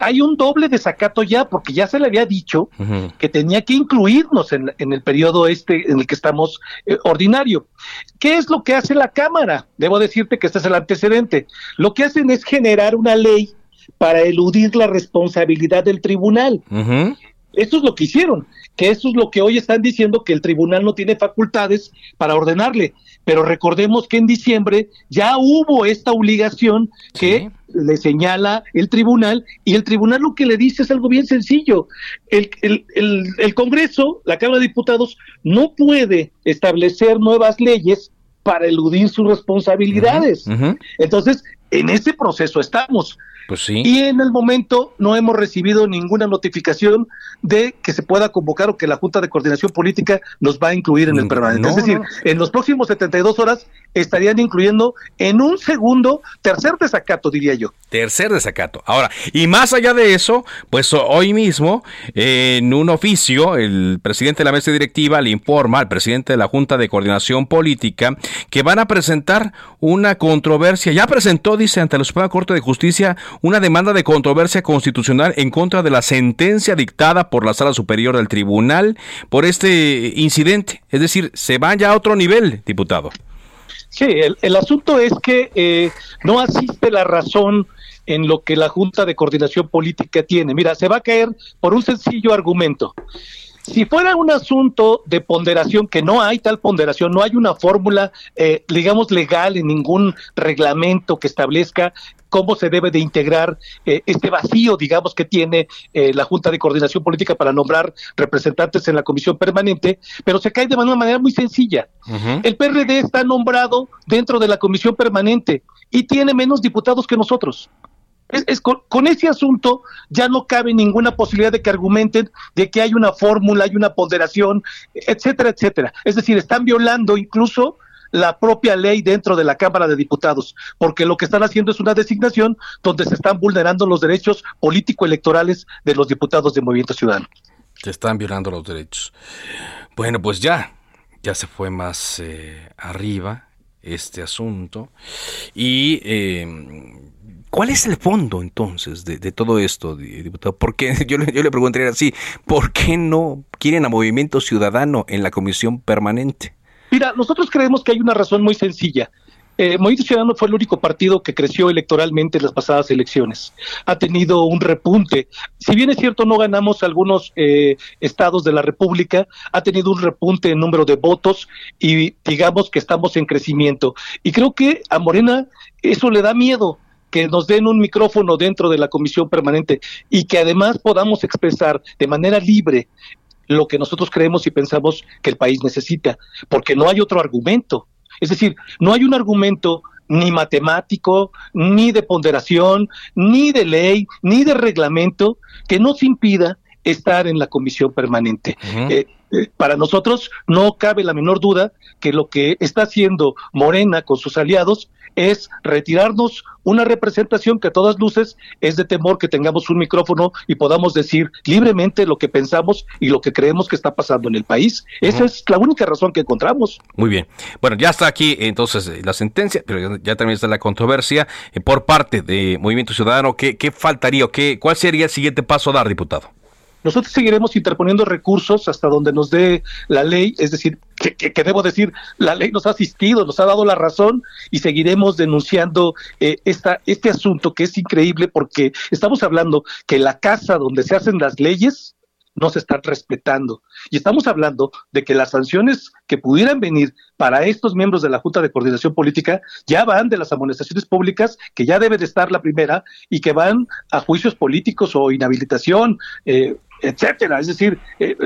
hay un doble desacato ya, porque ya se le había dicho que tenía que incluirnos en, el periodo este en el que estamos eh, ordinario. ¿Qué es lo que hace la Cámara? Debo decirte que este es el antecedente. Lo que hacen es generar una ley para eludir la responsabilidad del tribunal. Esto es lo que hicieron, que eso es lo que hoy están diciendo que el tribunal no tiene facultades para ordenarle. Pero recordemos que en diciembre ya hubo esta obligación que le señala el tribunal y el tribunal lo que le dice es algo bien sencillo. El, el, el, Congreso, la Cámara de Diputados, no puede establecer nuevas leyes para eludir sus responsabilidades. Entonces, en ese proceso estamos. Pues sí. Y en el momento no hemos recibido ninguna notificación de que se pueda convocar o que la Junta de Coordinación Política nos va a incluir en el permanente. es decir, en los próximos 72 horas estarían incluyendo en un segundo, tercer desacato, diría yo. Tercer desacato. Ahora, y más allá de eso, pues hoy mismo, en un oficio, el presidente de la mesa directiva le informa al presidente de la Junta de Coordinación Política que van a presentar una controversia. Ya presentó, dice, ante la Suprema Corte de Justicia, una demanda de controversia constitucional en contra de la sentencia dictada por la Sala Superior del Tribunal por este incidente. Es decir, se va ya a otro nivel, diputado. Sí, el, asunto es que eh, no asiste la razón en lo que la Junta de Coordinación Política tiene. Mira, se va a caer por un sencillo argumento. Si fuera un asunto de ponderación, que no hay tal ponderación, no hay una fórmula, eh, digamos, legal en ningún reglamento que establezca cómo se debe de integrar eh, este vacío, digamos, que tiene eh, la Junta de Coordinación Política para nombrar representantes en la comisión permanente, pero se cae de una manera muy sencilla. El PRD está nombrado dentro de la comisión permanente y tiene menos diputados que nosotros. Es, con, ese asunto ya no cabe ninguna posibilidad de que argumenten de que hay una fórmula, hay una ponderación, etcétera, etcétera. Es decir, están violando incluso la propia ley dentro de la Cámara de Diputados, porque lo que están haciendo es una designación donde se están vulnerando los derechos político-electorales de los diputados de Movimiento Ciudadano. Se están violando los derechos. Bueno, pues ya, ya se fue más eh, arriba este asunto. Y eh, ¿Cuál es el fondo entonces de, todo esto, diputado? Porque yo, yo le preguntaría así, ¿por qué no quieren a Movimiento Ciudadano en la comisión permanente? Mira, nosotros creemos que hay una razón muy sencilla. Eh, Movimiento Ciudadano fue el único partido que creció electoralmente en las pasadas elecciones. Ha tenido un repunte. Si bien es cierto, no ganamos algunos eh, estados de la República, ha tenido un repunte en número de votos y digamos que estamos en crecimiento. Y creo que a Morena eso le da miedo que nos den un micrófono dentro de la comisión permanente y que además podamos expresar de manera libre lo que nosotros creemos y pensamos que el país necesita, porque no hay otro argumento. Es decir, no hay un argumento ni matemático, ni de ponderación, ni de ley, ni de reglamento que nos impida estar en la comisión permanente. Eh, para nosotros no cabe la menor duda que lo que está haciendo Morena con sus aliados es retirarnos una representación que a todas luces es de temor que tengamos un micrófono y podamos decir libremente lo que pensamos y lo que creemos que está pasando en el país. Esa es la única razón que encontramos. Muy bien. Bueno, ya está aquí entonces eh, la sentencia, pero ya, también está la controversia eh, por parte de Movimiento Ciudadano. ¿Qué, qué faltaría o qué, cuál sería el siguiente paso a dar, diputado? Nosotros seguiremos interponiendo recursos hasta donde nos dé la ley, es decir, que, debo decir, la ley nos ha asistido, nos ha dado la razón y seguiremos denunciando eh, esta, este asunto que es increíble porque estamos hablando que la casa donde se hacen las leyes no se están respetando. Y estamos hablando de que las sanciones que pudieran venir para estos miembros de la Junta de Coordinación Política ya van de las amonestaciones públicas, que ya debe de estar la primera, y que van a juicios políticos o inhabilitación, eh, etcétera. Es decir, eh,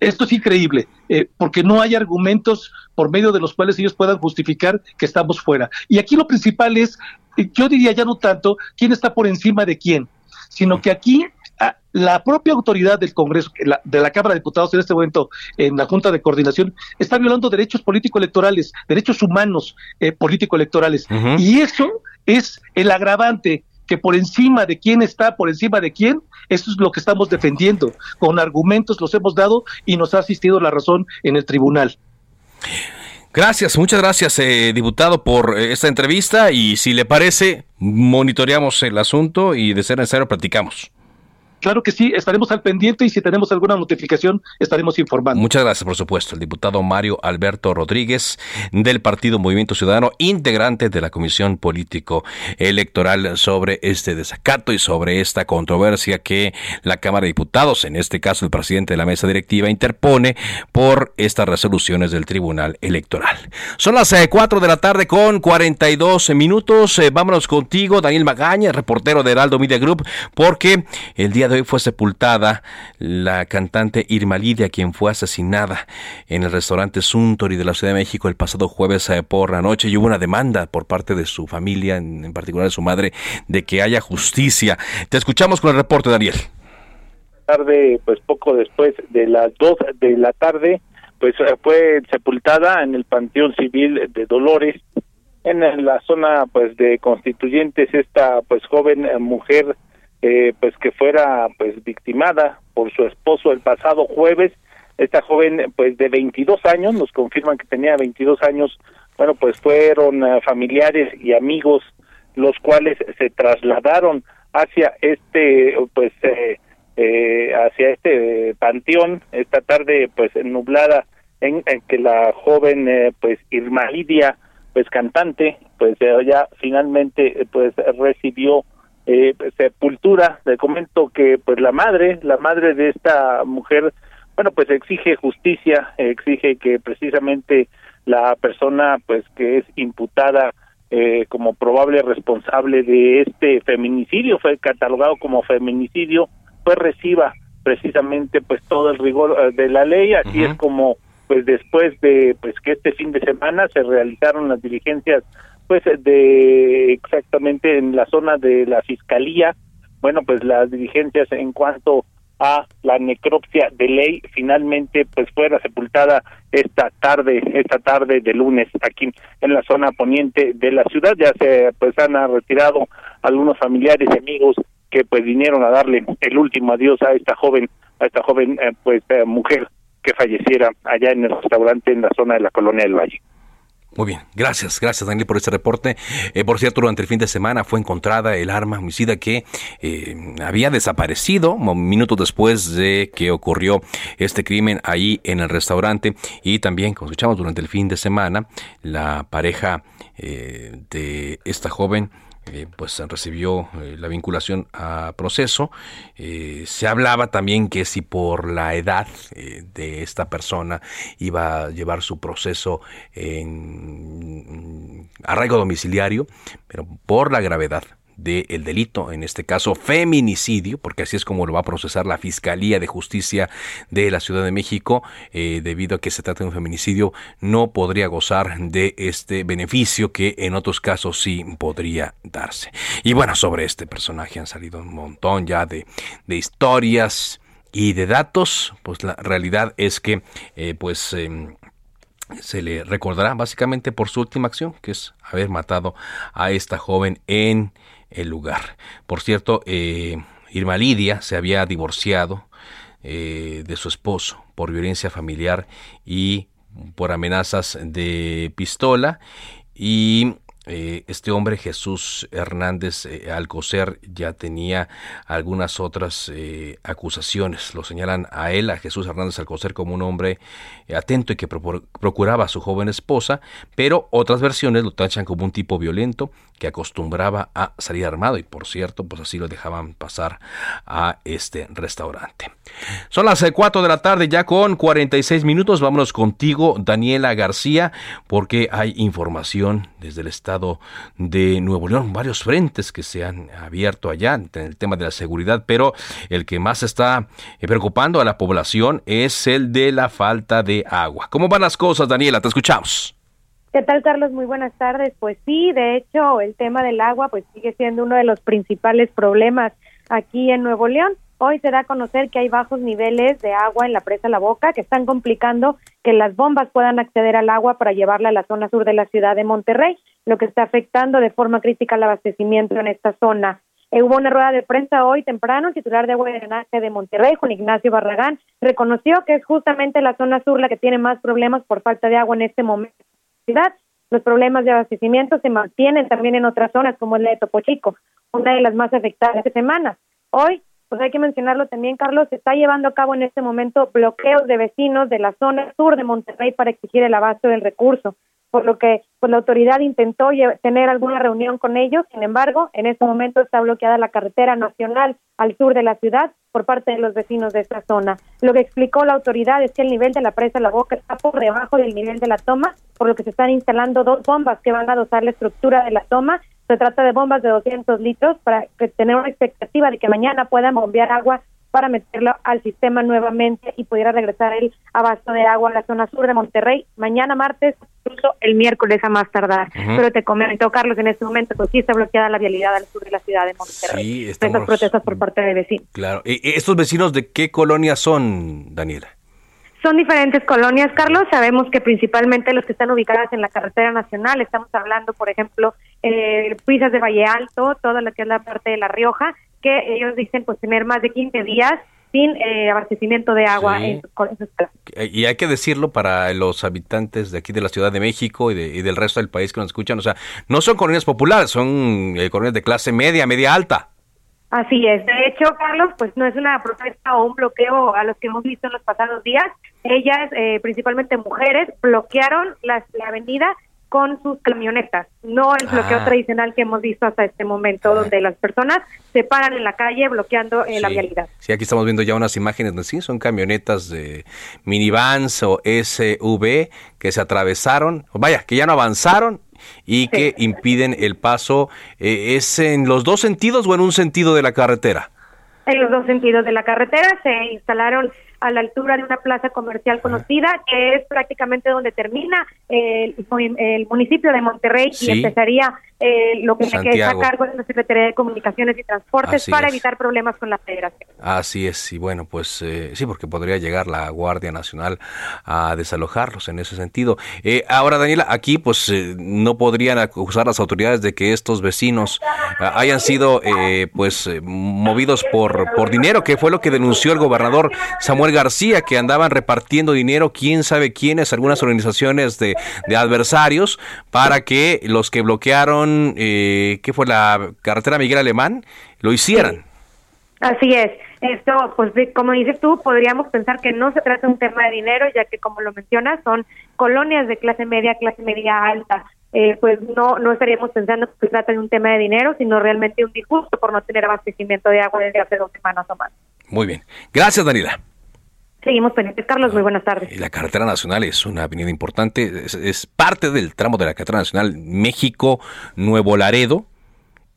esto es increíble, eh, porque no hay argumentos por medio de los cuales ellos puedan justificar que estamos fuera. Y aquí lo principal es, yo diría ya no tanto quién está por encima de quién, sino que aquí ah, la propia autoridad del Congreso, de la Cámara de Diputados en este momento, en la Junta de Coordinación, está violando derechos político-electorales, derechos humanos eh, político-electorales. Y eso es el agravante que por encima de quién está, por encima de quién, eso es lo que estamos defendiendo. Con argumentos los hemos dado y nos ha asistido la razón en el tribunal. Gracias, muchas gracias, eh, diputado, por eh, esta entrevista y si le parece, monitoreamos el asunto y de ser necesario platicamos. Claro que sí, estaremos al pendiente y si tenemos alguna notificación estaremos informando. Muchas gracias, por supuesto. El diputado Mario Alberto Rodríguez del Partido Movimiento Ciudadano, integrante de la Comisión Político Electoral sobre este desacato y sobre esta controversia que la Cámara de Diputados, en este caso el presidente de la mesa directiva, interpone por estas resoluciones del Tribunal Electoral. Son las 4 eh, de la tarde con 42 minutos. Eh, vámonos contigo, Daniel Magaña, reportero de Heraldo Media Group, porque el día de hoy fue sepultada la cantante Irma Lidia, quien fue asesinada en el restaurante Suntory de la Ciudad de México el pasado jueves eh, por la noche y hubo una demanda por parte de su familia, en, particular de su madre, de que haya justicia. Te escuchamos con el reporte, Daniel. Tarde, pues poco después de las dos de la tarde, pues eh, fue sepultada en el Panteón Civil de Dolores, en la zona pues de constituyentes esta pues joven eh, mujer eh, pues que fuera pues victimada por su esposo el pasado jueves. Esta joven pues de 22 años nos confirman que tenía 22 años bueno pues fueron eh, familiares y amigos los cuales se trasladaron hacia este pues eh, eh hacia este panteón esta tarde pues nublada en, en que la joven pues Irma Lidia pues cantante pues ya finalmente pues recibió eh, sepultura. Le comento que pues la madre, la madre de esta mujer, bueno, pues exige justicia, exige que precisamente la persona pues que es imputada eh, como probable responsable de este feminicidio, fue catalogado como feminicidio, pues reciba precisamente pues todo el rigor eh, de la ley, así es como pues después de pues que este fin de semana se realizaron las diligencias pues de exactamente en la zona de la fiscalía, bueno, pues las diligencias en cuanto a la necropsia de ley finalmente pues fuera sepultada esta tarde esta tarde de lunes aquí en la zona poniente de la ciudad. Ya se pues han retirado algunos familiares y amigos que pues vinieron a darle el último adiós a esta joven a esta joven eh, pues eh, mujer que falleciera allá en el restaurante en la zona de la colonia del Valle muy bien, gracias, gracias Daniel por este reporte. Eh, por cierto, durante el fin de semana fue encontrada el arma homicida que eh, había desaparecido minutos después de que ocurrió este crimen ahí en el restaurante y también, como escuchamos durante el fin de semana, la pareja eh, de esta joven eh, pues recibió eh, la vinculación a proceso. Eh, se hablaba también que si por la edad de esta persona iba a llevar su proceso en arraigo domiciliario, pero por la gravedad del delito, en este caso feminicidio, porque así es como lo va a procesar la Fiscalía de Justicia de la Ciudad de México, eh, debido a que se trata de un feminicidio, no podría gozar de este beneficio que en otros casos sí podría darse. Y bueno, sobre este personaje han salido un montón ya de, historias y de datos, pues la realidad es que eh, pues em, se le recordará básicamente por su última acción, que es haber matado a esta joven en el lugar. Por cierto, eh, Irma Lidia se había divorciado eh, de su esposo por violencia familiar y por amenazas de pistola y eh, este hombre Jesús Hernández eh, Alcocer ya tenía algunas otras eh, acusaciones. Lo señalan a él, a Jesús Hernández Alcocer, como un hombre atento y que procuraba a su joven esposa, pero otras versiones lo tachan como un tipo violento que acostumbraba a salir armado y por cierto, pues así lo dejaban pasar a este restaurante. Son las 4 de la tarde ya con 46 minutos. Vámonos contigo, Daniela García, porque hay información desde el estado de Nuevo León, varios frentes que se han abierto allá en el tema de la seguridad, pero el que más está eh, preocupando a la población es el de la falta de agua. ¿Cómo van las cosas, Daniela? Te escuchamos. ¿Qué tal, Carlos? Muy buenas tardes. Pues sí, de hecho, el tema del agua pues sigue siendo uno de los principales problemas aquí en Nuevo León. Hoy se da a conocer que hay bajos niveles de agua en la presa La Boca que están complicando que las bombas puedan acceder al agua para llevarla a la zona sur de la ciudad de Monterrey, lo que está afectando de forma crítica el abastecimiento en esta zona. Eh, hubo una rueda de prensa hoy temprano, el titular de agua y drenaje de Monterrey, Juan Ignacio Barragán, reconoció que es justamente la zona sur la que tiene más problemas por falta de agua en este momento. Los problemas de abastecimiento se mantienen también en otras zonas, como la de Topo Chico, una de las más afectadas esta semana. Hoy pues hay que mencionarlo también, Carlos, se está llevando a cabo en este momento bloqueos de vecinos de la zona sur de Monterrey para exigir el abasto del recurso, por lo que pues la autoridad intentó tener alguna reunión con ellos, sin embargo, en este momento está bloqueada la carretera nacional al sur de la ciudad por parte de los vecinos de esta zona. Lo que explicó la autoridad es que el nivel de la presa La Boca está por debajo del nivel de la toma, por lo que se están instalando dos bombas que van a dosar la estructura de la toma se trata de bombas de 200 litros para tener una expectativa de que mañana puedan bombear agua para meterlo al sistema nuevamente y pudiera regresar el abasto de agua a la zona sur de Monterrey mañana martes, incluso el miércoles a más tardar. Pero te comento, Carlos, en este momento pues sí está bloqueada la vialidad al sur de la ciudad de Monterrey. Sí, estamos... protestas por parte de vecinos. Claro. ¿Y estos vecinos de qué colonia son, Daniela? Son diferentes colonias, Carlos. Sabemos que principalmente los que están ubicadas en la carretera nacional, estamos hablando, por ejemplo, eh, Puisas de Valle Alto, toda lo que es la parte de La Rioja, que ellos dicen pues tener más de 15 días sin eh, abastecimiento de agua en Y hay que decirlo para los habitantes de aquí de la Ciudad de México y, y del resto del país que nos escuchan, o sea, no son colonias populares, son eh, colonias de clase media, media alta. Así es. De hecho, Carlos, pues no es una protesta o un bloqueo a los que hemos visto en los pasados días. Ellas, eh, principalmente mujeres, bloquearon la, avenida con sus camionetas, no el bloqueo ah. tradicional que hemos visto hasta este momento, donde las personas se paran en la calle bloqueando eh, la vialidad. Sí, aquí estamos viendo ya unas imágenes, ¿no? sí, son camionetas de minivans o SUV que se atravesaron, vaya, que ya no avanzaron y que impiden el paso. Eh, ¿Es en los dos sentidos o en un sentido de la carretera? En los dos sentidos de la carretera se instalaron a la altura de una plaza comercial conocida, que es prácticamente donde termina el, el municipio de Monterrey y empezaría eh, lo que me queda a cargo de la Secretaría de Comunicaciones y Transportes para evitar problemas con la federación. Así es, y bueno, pues eh, sí, porque podría llegar la Guardia Nacional a desalojarlos en ese sentido. Eh, ahora, Daniela, aquí pues no podrían acusar las autoridades de que estos vecinos hayan sido pues movidos por, por dinero, que fue lo que denunció el gobernador Samuel García, que andaban repartiendo dinero, quién sabe quiénes, algunas organizaciones de, de adversarios, para que los que bloquearon eh, ¿qué fue la carretera Miguel Alemán? Lo hicieran. Así es. Esto, pues como dices tú, podríamos pensar que no se trata de un tema de dinero, ya que como lo mencionas, son colonias de clase media, clase media alta. Eh, pues no, no estaríamos pensando que se trata de un tema de dinero, sino realmente un disgusto por no tener abastecimiento de agua desde hace dos semanas o más. Muy bien. Gracias, Daniela. Seguimos pendientes. Carlos, muy buenas tardes. La carretera nacional es una avenida importante, es, parte del tramo de la carretera nacional México-Nuevo Laredo.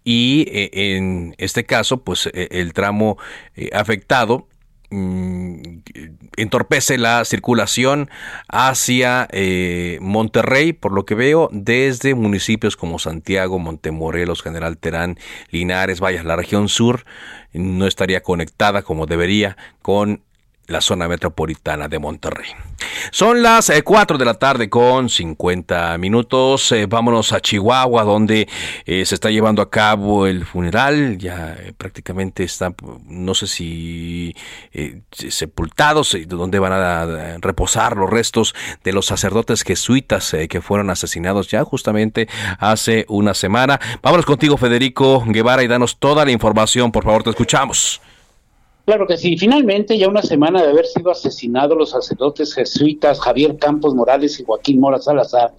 Y eh, en este caso, pues eh, el tramo eh, afectado mm, entorpece la circulación hacia Monterrey, por lo que veo, desde municipios como Santiago, Montemorelos, General Terán, Linares, vaya, la región sur no estaría conectada como debería con la zona metropolitana de Monterrey. Son las 4 eh, de la tarde con 50 minutos. Eh, vámonos a Chihuahua, donde eh, se está llevando a cabo el funeral. Ya prácticamente están, no sé si sepultados, donde van a reposar los restos de los sacerdotes jesuitas que fueron asesinados ya justamente hace una semana. Vámonos contigo, Federico Guevara, y danos toda la información. Por favor, te escuchamos. Claro que sí. Finalmente, ya una semana de haber sido asesinados los sacerdotes jesuitas Javier Campos Morales y Joaquín Mora Salazar,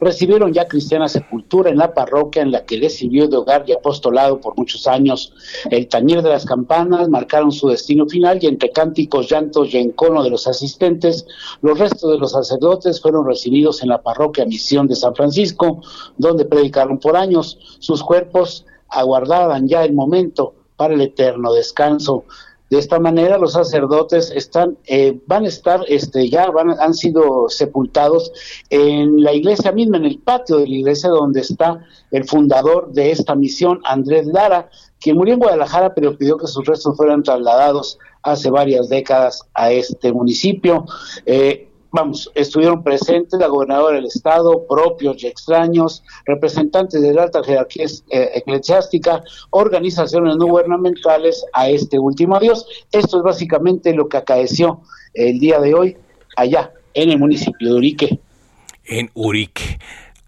recibieron ya cristiana sepultura en la parroquia en la que les sirvió de hogar y apostolado por muchos años. El tañir de las campanas marcaron su destino final y entre cánticos, llantos y encono de los asistentes, los restos de los sacerdotes fueron recibidos en la parroquia Misión de San Francisco, donde predicaron por años. Sus cuerpos aguardaban ya el momento para el eterno descanso. De esta manera, los sacerdotes están, eh, van a estar, este, ya van, han sido sepultados en la iglesia misma, en el patio de la iglesia donde está el fundador de esta misión, Andrés Lara, quien murió en Guadalajara, pero pidió que sus restos fueran trasladados hace varias décadas a este municipio. Eh, vamos, estuvieron presentes la gobernadora del estado, propios y extraños, representantes de la alta jerarquía eh, eclesiástica, organizaciones no gubernamentales a este último adiós. Esto es básicamente lo que acaeció el día de hoy allá en el municipio de Urique. En Urique.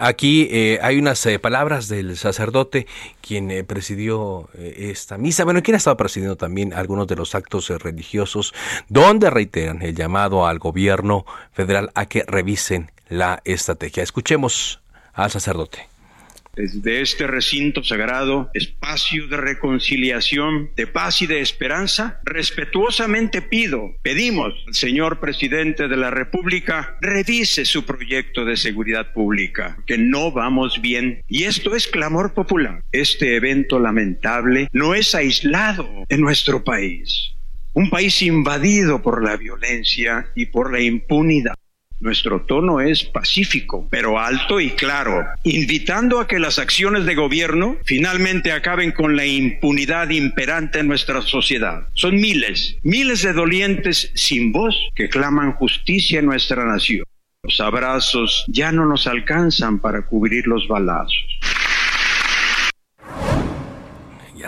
Aquí eh, hay unas eh, palabras del sacerdote quien eh, presidió esta misa, bueno, quien ha estado presidiendo también algunos de los actos religiosos, donde reiteran el llamado al gobierno federal a que revisen la estrategia. Escuchemos al sacerdote desde este recinto sagrado, espacio de reconciliación, de paz y de esperanza, respetuosamente pido, pedimos al señor presidente de la República revise su proyecto de seguridad pública, que no vamos bien. Y esto es clamor popular. Este evento lamentable no es aislado en nuestro país. Un país invadido por la violencia y por la impunidad. Nuestro tono es pacífico, pero alto y claro, invitando a que las acciones de gobierno finalmente acaben con la impunidad imperante en nuestra sociedad. Son miles, miles de dolientes sin voz que claman justicia en nuestra nación. Los abrazos ya no nos alcanzan para cubrir los balazos.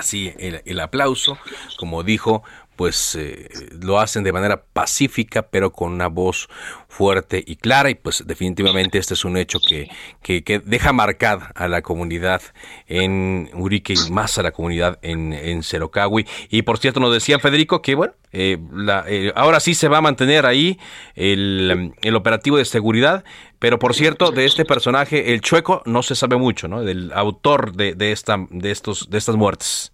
Así el, el aplauso, como dijo, pues eh, lo hacen de manera pacífica, pero con una voz fuerte y clara. Y pues definitivamente este es un hecho que, que, deja marcada a la comunidad en Urique y más a la comunidad en, en Y por cierto, nos decía Federico que, bueno, eh, eh, ahora sí se va a mantener ahí el, el, operativo de seguridad. Pero por cierto, de este personaje, el chueco, no se sabe mucho, ¿no? Del autor de, de, esta, de, estos, de estas muertes.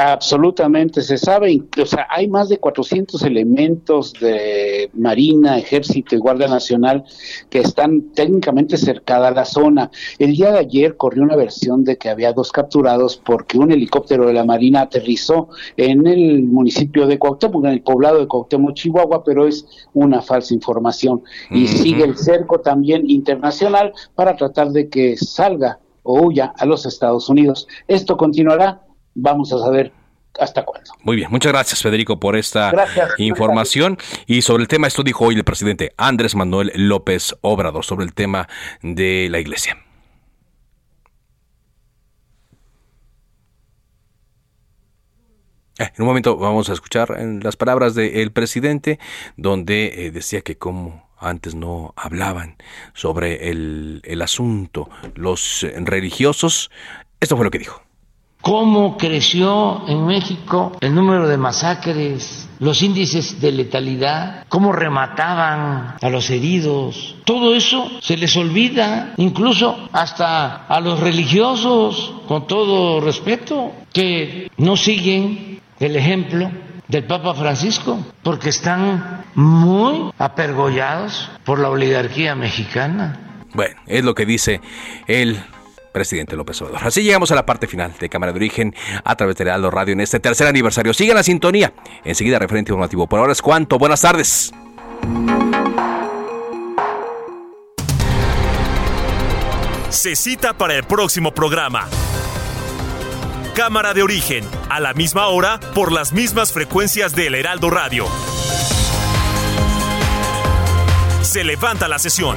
Absolutamente, se sabe, o sea, hay más de 400 elementos de Marina, Ejército y Guardia Nacional que están técnicamente cercada a la zona. El día de ayer corrió una versión de que había dos capturados porque un helicóptero de la Marina aterrizó en el municipio de Cuauhtémoc, en el poblado de Cuauhtémoc, Chihuahua, pero es una falsa información. Y sigue el cerco también internacional para tratar de que salga o huya a los Estados Unidos. Esto continuará vamos a saber hasta cuándo. Muy bien, muchas gracias Federico por esta información. Y sobre el tema, esto dijo hoy el presidente Andrés Manuel López Obrador, sobre el tema de la iglesia. Eh, en un momento vamos a escuchar las palabras del presidente, donde eh, decía que como antes no hablaban sobre el, el asunto los religiosos, esto fue lo que dijo cómo creció en México el número de masacres, los índices de letalidad, cómo remataban a los heridos. Todo eso se les olvida, incluso hasta a los religiosos, con todo respeto, que no siguen el ejemplo del Papa Francisco, porque están muy apergollados por la oligarquía mexicana. Bueno, es lo que dice él presidente López Obrador. Así llegamos a la parte final de Cámara de Origen a través de Heraldo Radio en este tercer aniversario. Sigan la sintonía. Enseguida, referente informativo. Por ahora es cuanto. Buenas tardes. Se cita para el próximo programa. Cámara de Origen, a la misma hora, por las mismas frecuencias del Heraldo Radio. Se levanta la sesión.